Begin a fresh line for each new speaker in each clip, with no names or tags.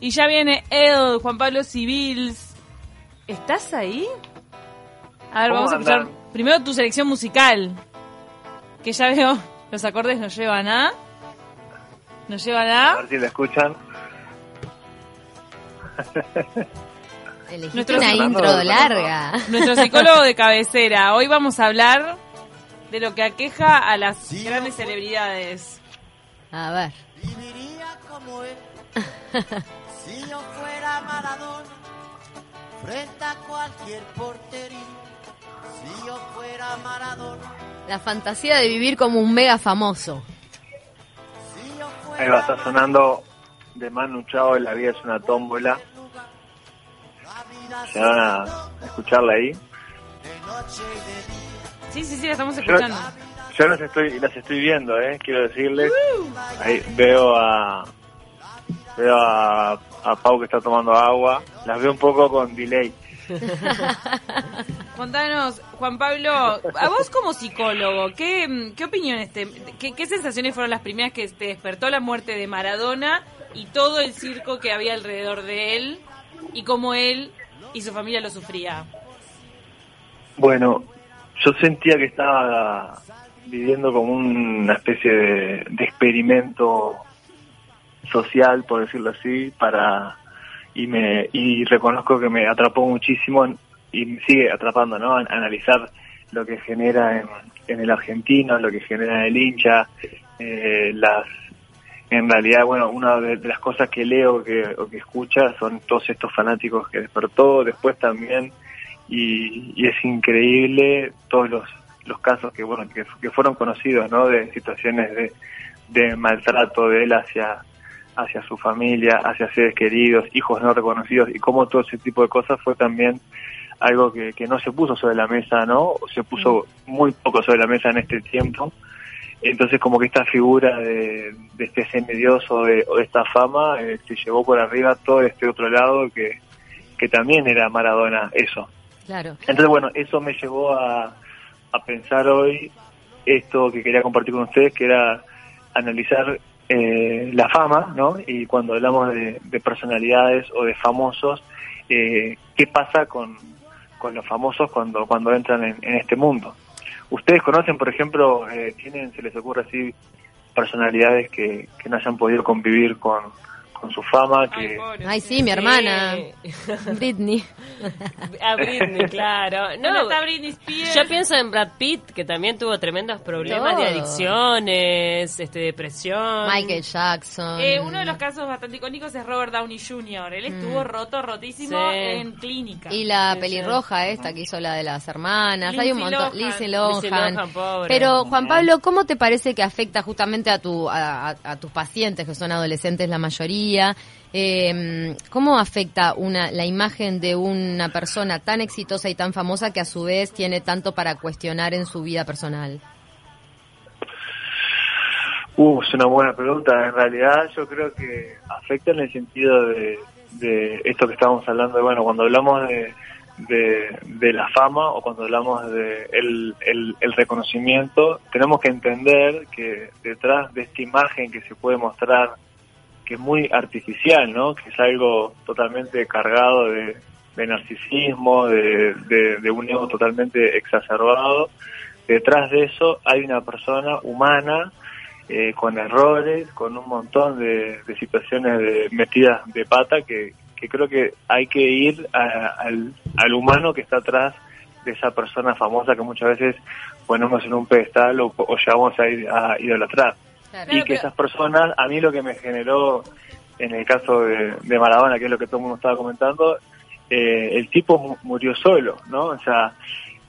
Y ya viene él, Juan Pablo Civils. ¿Estás ahí? A ver,
¿Cómo
vamos a escuchar
andan?
primero tu selección musical. Que ya veo, los acordes nos llevan a... Nos llevan
A
a...
ver si la escuchan.
Elegiste
Nuestro
una intro
de
larga.
Nuestro psicólogo de cabecera. Hoy vamos a hablar de lo que aqueja a las grandes celebridades.
A ver.
Viviría como él si yo fuera Maradona frente a cualquier portería. Si yo fuera Maradona,
La fantasía de vivir como un mega famoso.
si yo
Ahí va, está sonando de Manu Chao, La vida es una tómbola. Se van a escucharla ahí.
de noche y de día.
Sí, sí, sí, la estamos
Yo,
escuchando.
yo las estoy las estoy viendo, eh, quiero decirles. Ahí veo a veo a, a Pau que está tomando agua. Las veo un poco con delay.
Contanos, Juan Pablo, a vos como psicólogo, ¿qué, qué opiniones, te, qué, qué sensaciones fueron las primeras que te despertó la muerte de Maradona y todo el circo que había alrededor de él y cómo él y su familia lo sufría?
Bueno, yo sentía que estaba viviendo como una especie de, de experimento social, por decirlo así, para y me y reconozco que me atrapó muchísimo y me sigue atrapando, ¿no? An- analizar lo que genera en, el argentino, lo que genera en el hincha, eh, las en realidad, bueno, una de las cosas que leo que, o que escucha son todos estos fanáticos que despertó, después también y, y es increíble todos los, los casos que bueno que, que fueron conocidos no de situaciones de, de maltrato de él hacia hacia su familia hacia seres queridos hijos no reconocidos y cómo todo ese tipo de cosas fue también algo que, que no se puso sobre la mesa no se puso muy poco sobre la mesa en este tiempo. Entonces como que esta figura de, de este semidioso de, o de esta fama eh, se llevó por arriba todo este otro lado que, que también era Maradona eso.
Claro.
entonces, bueno, eso me llevó a, a pensar hoy esto que quería compartir con ustedes, que era analizar eh, la fama, ¿no? Y cuando hablamos de, de personalidades o de famosos, eh, ¿qué pasa con, con los famosos cuando, cuando entran en, en este mundo? ¿Ustedes conocen, por ejemplo, eh, tienen, se les ocurre así, personalidades que, que no hayan podido convivir con, con su fama, que...
Ay, sí, mi hermana.
Sí.
Britney.
A Britney, claro.
¿Dónde
No,
está Britney Spears?
yo pienso en Brad Pitt, que también tuvo tremendos problemas de adicciones, este, depresión.
Michael Jackson.
Eh, uno de los casos bastante icónicos es Robert Downey Jr. Él estuvo roto, rotísimo
Sí.
en clínica.
Y la
Sí,
pelirroja esta que hizo la de las hermanas.
Lindsay
Hay un montón.
Lohan.
Lindsay
Lindsay
Lohan.
Lohan, pobre.
Pero, Juan Pablo, ¿cómo te parece que afecta justamente a, tu, a, a- a tus pacientes, que son adolescentes la mayoría? Eh, ¿Cómo afecta una, la imagen de una persona tan exitosa y tan famosa que a su vez tiene tanto para cuestionar en su vida personal?
Uh, es una buena pregunta. En realidad yo creo que afecta en el sentido de, esto que estábamos hablando, bueno, cuando hablamos de, la fama o cuando hablamos de el reconocimiento, tenemos que entender que detrás de esta imagen que se puede mostrar, que es muy artificial, ¿no? Que es algo totalmente cargado de, narcisismo, de, de, de un ego totalmente exacerbado, detrás de eso hay una persona humana eh, con errores, con un montón de, situaciones de metidas de pata que, que creo que hay que ir al humano que está atrás de esa persona famosa que muchas veces ponemos en un pedestal o, o llevamos a, ir, a idolatrar.
Claro.
y que
pero-
esas personas, a mí lo que me generó en el caso de, de Maradona, que es lo que todo el mundo estaba comentando, eh, el tipo mu- murió solo, ¿no? O sea,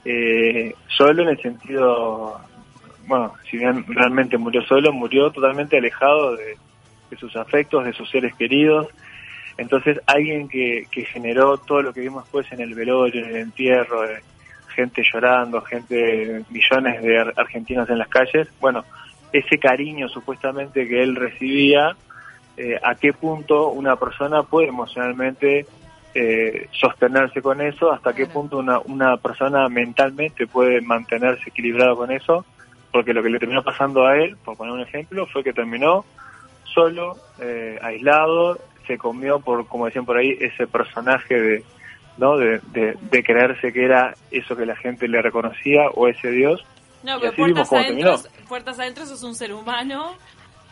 eh, solo en el sentido, bueno, si bien realmente murió solo, murió totalmente alejado de, de sus afectos, de sus seres queridos. Entonces, alguien que, que generó todo lo que vimos después en el velorio, en el entierro, de gente llorando, gente, millones de ar- argentinos en las calles, bueno, ese cariño supuestamente que él recibía, eh, a qué punto una persona puede emocionalmente eh, sostenerse con eso, hasta qué punto una, una persona mentalmente puede mantenerse equilibrado con eso, porque lo que le terminó pasando a él, por poner un ejemplo, fue que terminó solo, eh, aislado, se comió por, como decían por ahí, ese personaje de, ¿no? De, de, de creerse que era eso que la gente le reconocía o ese Dios.
No,
Y
pero puertas adentro, puertas adentro sos un ser humano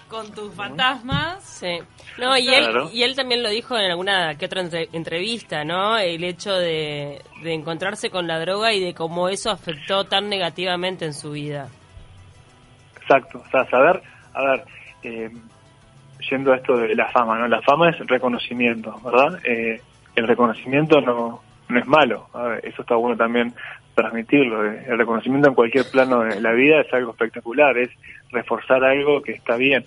con tus fantasmas.
Sí. No, y él,
Claro.
y él también lo dijo en alguna que otra entre- entrevista, ¿no? El hecho de, de encontrarse con la droga y de cómo eso afectó tan negativamente en su vida.
Exacto, o sea, saber, a ver, eh, yendo a esto de la fama, ¿no? La fama es reconocimiento, ¿verdad? Eh, el reconocimiento no, no es malo, a ver, eso está bueno también transmitirlo. El reconocimiento en cualquier plano de la vida es algo espectacular, es reforzar algo que está bien.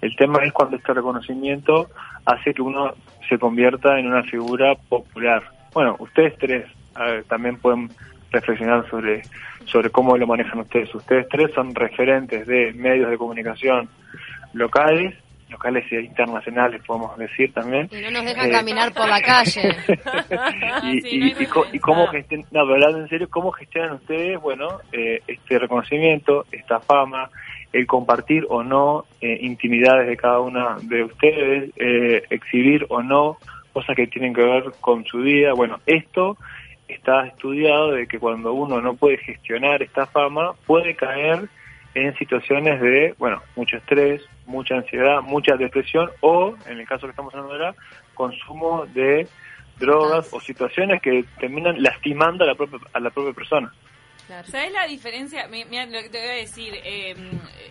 El tema es cuando este reconocimiento hace que uno se convierta en una figura popular. Bueno, ustedes tres también pueden reflexionar sobre, sobre cómo lo manejan ustedes. Ustedes tres son referentes de medios de comunicación locales, locales e internacionales, podemos decir también.
Y no nos dejan
Eh,
caminar por la calle.
y,
Sí, no hay
y- y co- y cómo gestionan, no, pero hablando en serio, cómo gestionan ustedes, bueno, eh, este reconocimiento, esta fama, el compartir o no eh, intimidades de cada una de ustedes, eh, exhibir o no cosas que tienen que ver con su vida. Bueno, esto está estudiado de que cuando uno no puede gestionar esta fama, puede caer en situaciones de, bueno, mucho estrés, mucha ansiedad, mucha depresión o, en el caso que estamos hablando ahora, consumo de drogas o situaciones que terminan lastimando a la propia, a la propia persona.
¿Sabes la diferencia? Mi- Mira, lo que te voy a decir, eh,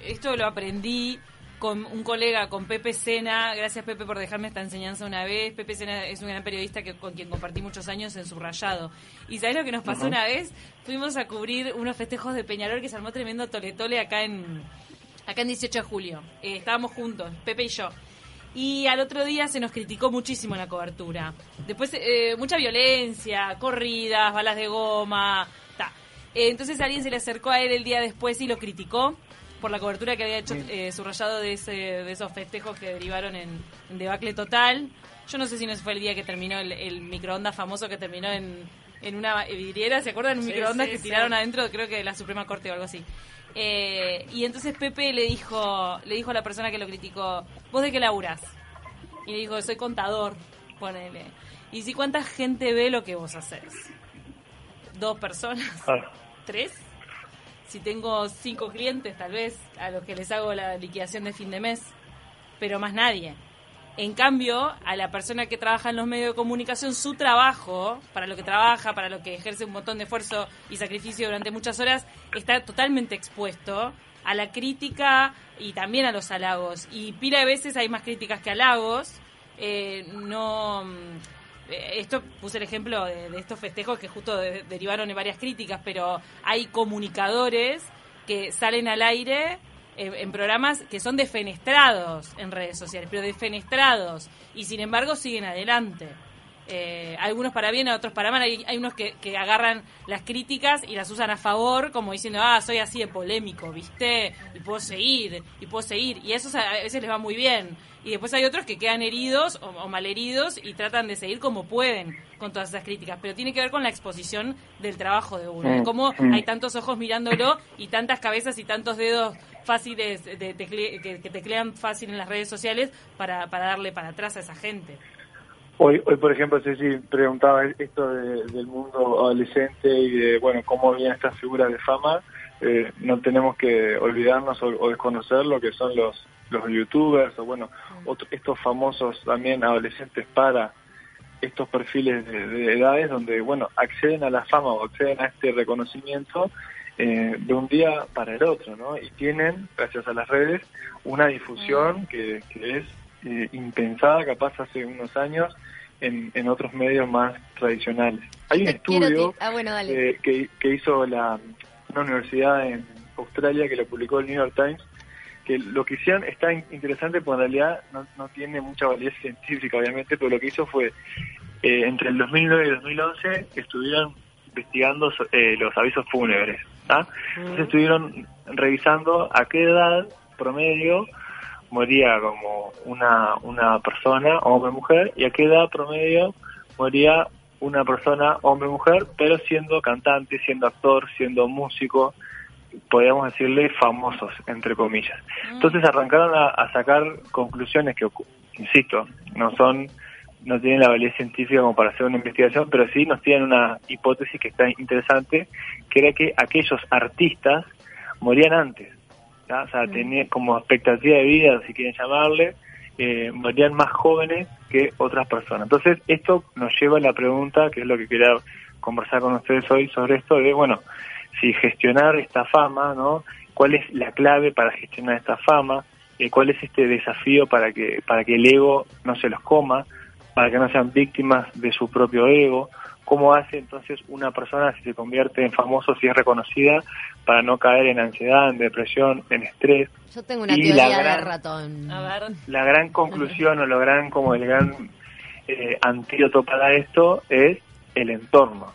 esto lo aprendí con un colega, con Pepe Sena. Gracias, Pepe, por dejarme esta enseñanza una vez. Pepe Sena es un gran periodista que, con quien compartí muchos años en Subrayado. ¿Y sabes lo que nos pasó una vez? Fuimos a cubrir unos festejos de Peñarol que se armó tremendo tole-tole acá en, acá en 18 de julio. Eh, estábamos juntos, Pepe y yo. Y al otro día se nos criticó muchísimo la cobertura. Después, eh, mucha violencia, corridas, balas de goma. Ta. Eh, entonces alguien se le acercó a él el día después y lo criticó por la cobertura que había hecho eh, subrayado de, ese, de esos festejos que derivaron en, en debacle total. Yo no sé si no fue el día que terminó el, el microondas famoso que terminó en, en una vidriera. ¿Se acuerdan? Un
Sí,
microondas
sí,
que
sí.
tiraron adentro, creo que de la Suprema Corte o algo así. Eh, y entonces Pepe le dijo, le dijo a la persona que lo criticó, ¿vos de qué laburás? Y le dijo, soy contador, ponele. Y si cuánta gente ve lo que vos haces. Dos personas,
Ah,
tres. Si tengo cinco clientes, tal vez, a los que les hago la liquidación de fin de mes. Pero más nadie. En cambio, a la persona que trabaja en los medios de comunicación, su trabajo, para lo que trabaja, para lo que ejerce un montón de esfuerzo y sacrificio durante muchas horas, está totalmente expuesto a la crítica y también a los halagos. Y pila de veces hay más críticas que halagos. Eh, no. Eh, Esto puse el ejemplo de, estos festejos que justo de- derivaron en varias críticas, pero hay comunicadores que salen al aire eh, en programas que son defenestrados en redes sociales, pero defenestrados, y sin embargo siguen adelante. Eh, algunos para bien, otros para mal. Hay, hay unos que, que agarran las críticas y las usan a favor, como diciendo, ah, soy así de polémico, ¿viste? Y puedo seguir, y puedo seguir. Y a esos a veces les va muy bien. Y después hay otros que quedan heridos o, o malheridos y tratan de seguir como pueden con todas esas críticas. Pero tiene que ver con la exposición del trabajo de uno.
Mm,
de Cómo
mm.
hay tantos ojos mirándolo y tantas cabezas y tantos dedos fáciles de tecle- que, que teclean fácil en las redes sociales para, para darle para atrás a esa gente.
Hoy, hoy por ejemplo, Ceci preguntaba esto de- del mundo adolescente y de, bueno, cómo vienen estas figuras de fama. Eh, no tenemos que olvidarnos o, o desconocer lo que son los, los youtubers o, bueno, otro- estos famosos también adolescentes para estos perfiles de, de edades donde, bueno, acceden a la fama o acceden a este reconocimiento eh, de un día para el otro, ¿no? Y tienen, gracias a las redes, una difusión que, que es eh, impensada capaz hace unos años en, en otros medios más tradicionales. Hay un estudio
Ah, bueno,
eh, que, que hizo la, una universidad en Australia que lo publicó el New York Times, que lo que hicieron está in- interesante porque en realidad no, no tiene mucha validez científica, obviamente, pero lo que hizo fue, eh, entre el 2009 y el 2011, estuvieron investigando eh, los avisos fúnebres. ¿tá? Entonces estuvieron revisando a qué edad promedio moría como una, una persona, hombre o mujer, y a qué edad promedio moría una persona, hombre o mujer, pero siendo cantante, siendo actor, siendo músico, podríamos decirle famosos, entre comillas. Entonces arrancaron a, a sacar conclusiones que, insisto, no son no tienen la validez científica como para hacer una investigación, pero sí nos tienen una hipótesis que está interesante, que era que aquellos artistas morían antes, o sea, tenían como expectativa de vida, si quieren llamarle, eh, morían más jóvenes que otras personas. Entonces, esto nos lleva a la pregunta, que es lo que quería conversar con ustedes hoy sobre esto, de, bueno, si gestionar esta fama, ¿no? ¿Cuál es la clave para gestionar esta fama? Eh, ¿Cuál es este desafío para que, para que el ego no se los coma? para que no sean víctimas de su propio ego. ¿Cómo hace entonces una persona si se convierte en famoso, si es reconocida, para no caer en ansiedad, en depresión, en estrés?
Yo tengo una
Y
teoría
la gran-
de ratón.
A ver.
La gran conclusión o lo gran, como el gran eh, antídoto para esto es el entorno,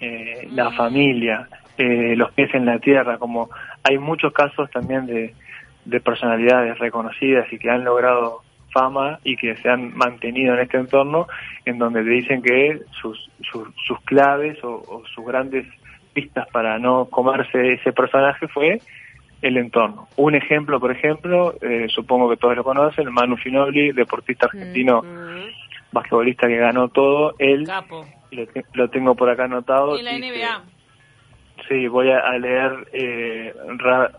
eh, la familia, eh, los pies en la tierra, como hay muchos casos también de, de personalidades reconocidas y que han logrado fama y que se han mantenido en este entorno, en donde te dicen que sus, sus, sus claves o, o sus grandes pistas para no comerse ese personaje fue el entorno. Un ejemplo, por ejemplo, eh, supongo que todos lo conocen, Manu Ginobili, deportista argentino,
Mm,
basquetbolista que ganó todo, él,
Capo.
y lo, te- lo tengo por acá anotado.
En la
dice-
NBA.
Sí, voy a, a leer eh, ra-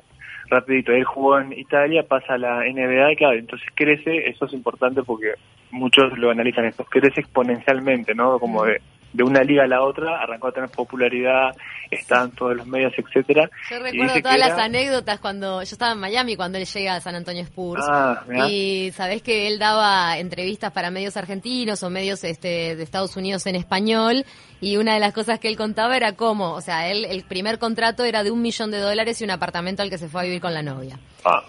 rapidito. Él jugó en Italia, pasa a la NBA y claro, entonces crece, eso es importante porque muchos lo analizan esto, crece exponencialmente, ¿no? Como de, de una liga a la otra, arrancó a tener popularidad, está en todos los medios, etcétera.
Yo recuerdo todas las anécdotas cuando yo estaba en Miami, cuando él llega a San Antonio Spurs.
Ah.
Y sabés que él daba entrevistas para medios argentinos o medios este, de Estados Unidos en español. Y una de las cosas que él contaba era cómo, o sea, él, el primer contrato era de un millón de dólares y un apartamento al que se fue a vivir con la novia.
Ah,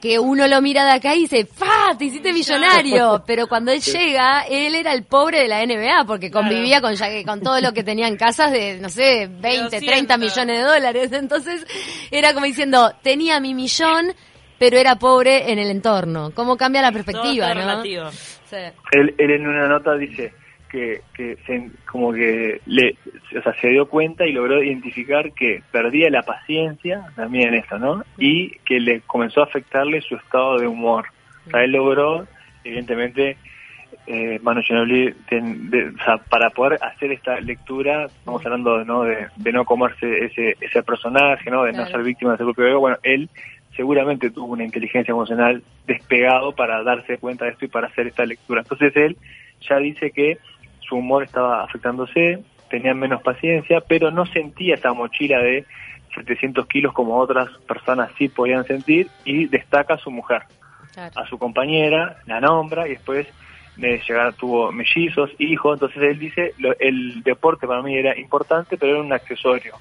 Que uno lo mira de acá y dice, ¡fa! Te hiciste millonario. Pero cuando él llega, él era el pobre de la NBA porque convivía con, ya que- con todo lo que tenían casas de, no sé, 20,
200.
30 millones de dólares. Entonces era como diciendo, tenía mi millón, pero era pobre en el entorno. ¿Cómo cambia la perspectiva,
Todo está
no?
relativo.
Sí.
él, él en una nota dice que, que se, como que le, o sea, se dio cuenta y logró identificar que perdía la paciencia, también en esto, ¿no? Y que le comenzó a afectarle su estado de humor. O sea, él logró, evidentemente, eh, Manu Ginobili, ten- de- o sea, para poder hacer esta lectura, estamos hablando ¿no? De, de no comerse ese, ese personaje, ¿no? de no ser víctima de su propio ego, bueno, él seguramente tuvo una inteligencia emocional despegado para darse cuenta de esto y para hacer esta lectura. Entonces él ya dice que su humor estaba afectándose, tenía menos paciencia, pero no sentía esa mochila de 700 kilos como otras personas sí podían sentir y destaca a su mujer
Claro.
a su compañera, la nombra y después de llegar tuvo mellizos, hijos, entonces él dice, lo- el deporte para mí era importante, pero era un accesorio.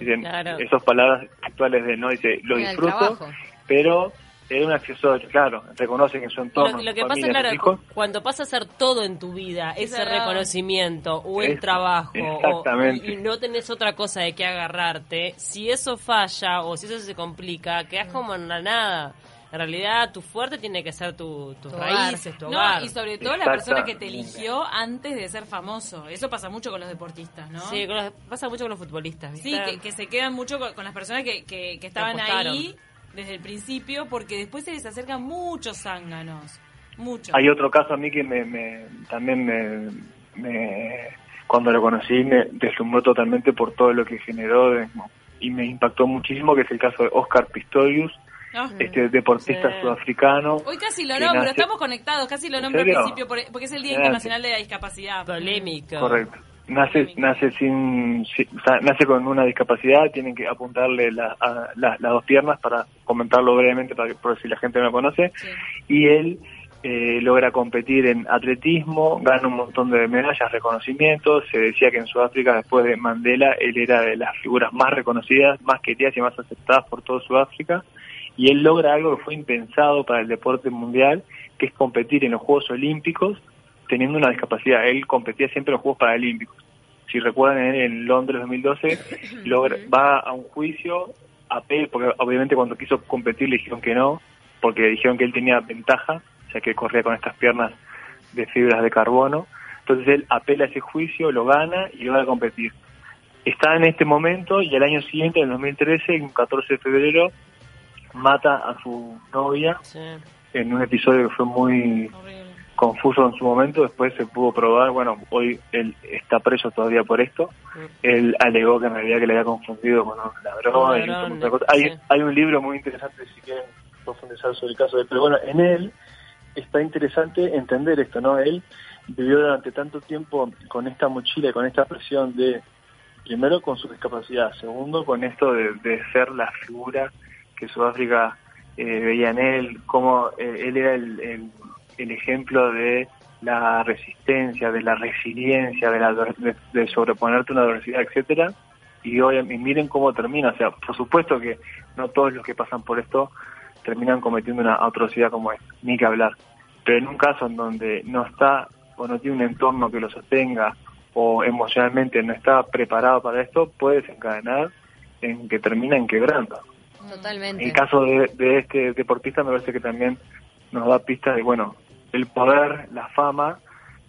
Dicen,
Claro.
esas palabras actuales de él, no dice, lo disfruto, pero era un accesorio, claro, reconocen en su entorno,
Lo, lo que pasa,
familia,
claro,
sus hijos,
cuando pasa a ser todo en tu vida, ese
verdad.
reconocimiento o el
Es-
trabajo, o-
exactamente.
y, y no tenés otra cosa de qué agarrarte, si eso falla o si eso se complica, quedás como en la nada. En realidad, tu fuerte tiene que ser tu, tus
Tu
raíces, tu
No,
hogar.
y sobre todo la persona que te eligió antes de ser famoso. Eso pasa mucho con los deportistas, ¿no?
Sí, con los- pasa mucho con los futbolistas. ¿viste?
Sí, que, que se quedan mucho con, con las personas que, que, que estaban ahí desde el principio, porque después se les acercan muchos zánganos. Muchos.
Hay otro caso a mí que me, me- también me, me- cuando lo conocí me deslumbró totalmente por todo lo que generó de- y me impactó muchísimo, que es el caso de Oscar Pistorius,
Ah.
este deportista
Sí.
sudafricano.
Hoy casi lo nombro,
nace-
estamos conectados, casi lo
¿En
nombro al principio por- porque es el Día. Internacional de la Discapacidad.
Polémico.
Correcto. Nace, nace sin, si- o sea, nace con una discapacidad, tienen que apuntarle la- a- la- las dos piernas para comentarlo brevemente, para que, por si la gente no lo conoce.
Sí.
y él eh, logra competir en atletismo, gana un montón de medallas, reconocimientos. Se decía que en Sudáfrica, después de Mandela, él era de las figuras más reconocidas, más queridas y más aceptadas por todo Sudáfrica. Y él logra algo que fue impensado para el deporte mundial, que es competir en los Juegos Olímpicos teniendo una discapacidad. Él competía siempre en los Juegos Paralímpicos. Si recuerdan, en Londres 2012 logra, va a un juicio, apel, porque obviamente cuando quiso competir le dijeron que no, porque dijeron que él tenía ventaja, ya que corría con estas piernas de fibras de carbono. Entonces él apela a ese juicio, lo gana y logra competir. Está en este momento y al año siguiente, en 2013, un 14 de febrero, mata a su novia
Sí.
en un episodio que fue muy
Horrible.
Confuso en su momento, después se pudo probar, bueno, hoy él está preso todavía por esto, él alegó que en realidad que le había confundido con un ladrón, y cosas. Hay, hay un libro muy interesante si quieren profundizar sobre el caso de él, pero bueno, en él está interesante entender esto, ¿no? Él vivió durante tanto tiempo con esta mochila y con esta presión de, primero con su discapacidad, segundo con esto de, de ser la figura que Sudáfrica eh, veía en él, como eh, él era el, el- el ejemplo de la resistencia, de la resiliencia, de, la, de, de sobreponerte a una adversidad, etcétera. Y hoy y miren cómo termina. O sea, por supuesto que no todos los que pasan por esto terminan cometiendo una atrocidad como esta, ni que hablar. Pero en un caso en donde no está o no tiene un entorno que lo sostenga o emocionalmente no está preparado para esto, puede desencadenar en que termina en quebrando.
Totalmente.
El caso de, de este deportista me parece que también nos da pistas de, bueno, el poder, la fama,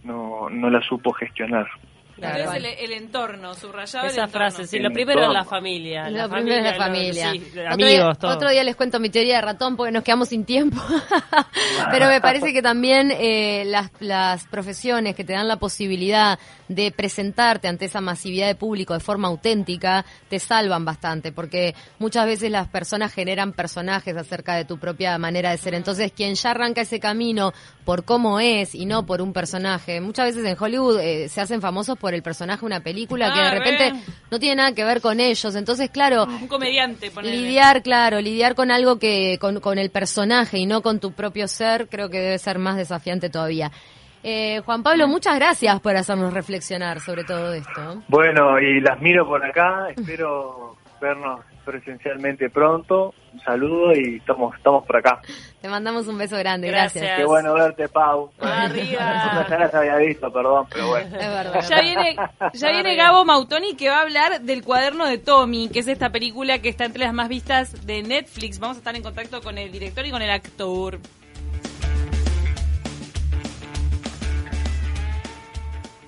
no, no la supo gestionar.
Claro.
Entonces el, el entorno, subrayado el
Esa
entorno.
frase, sí,
El
lo primero es la
entorno.
familia.
Lo primero es la
lo-
familia.
sí,
otro,
amigos,
día,
todo.
otro día les cuento mi teoría de ratón porque nos quedamos sin tiempo. Pero me parece que también eh, las, las profesiones que te dan la posibilidad de presentarte ante esa masividad de público de forma auténtica te salvan bastante porque muchas veces las personas generan personajes acerca de tu propia manera de ser. Entonces, quien ya arranca ese camino por cómo es y no por un personaje, muchas veces en Hollywood eh, se hacen famosos por el personaje de una película que
Ah,
de repente
re.
no tiene nada que ver con ellos. Entonces, claro,
Un comediante, ponele.
lidiar, claro, lidiar con algo que, con, con el personaje y no con tu propio ser, creo que debe ser más desafiante todavía. Eh, Juan Pablo, muchas gracias por hacernos reflexionar sobre todo esto.
Bueno, y las miro por acá, espero vernos presencialmente pronto. Un saludo y estamos, estamos por acá.
Te mandamos un beso grande, gracias.
Gracias.
Qué bueno verte, Pau.
Arriba.
Ya las había visto, perdón, pero bueno.
Es verdad.
Ya viene, ya viene Gabo Mautoni que va a hablar del cuaderno de Tommy, que es esta película que está entre las más vistas de Netflix. Vamos a estar en contacto con el director y con el actor.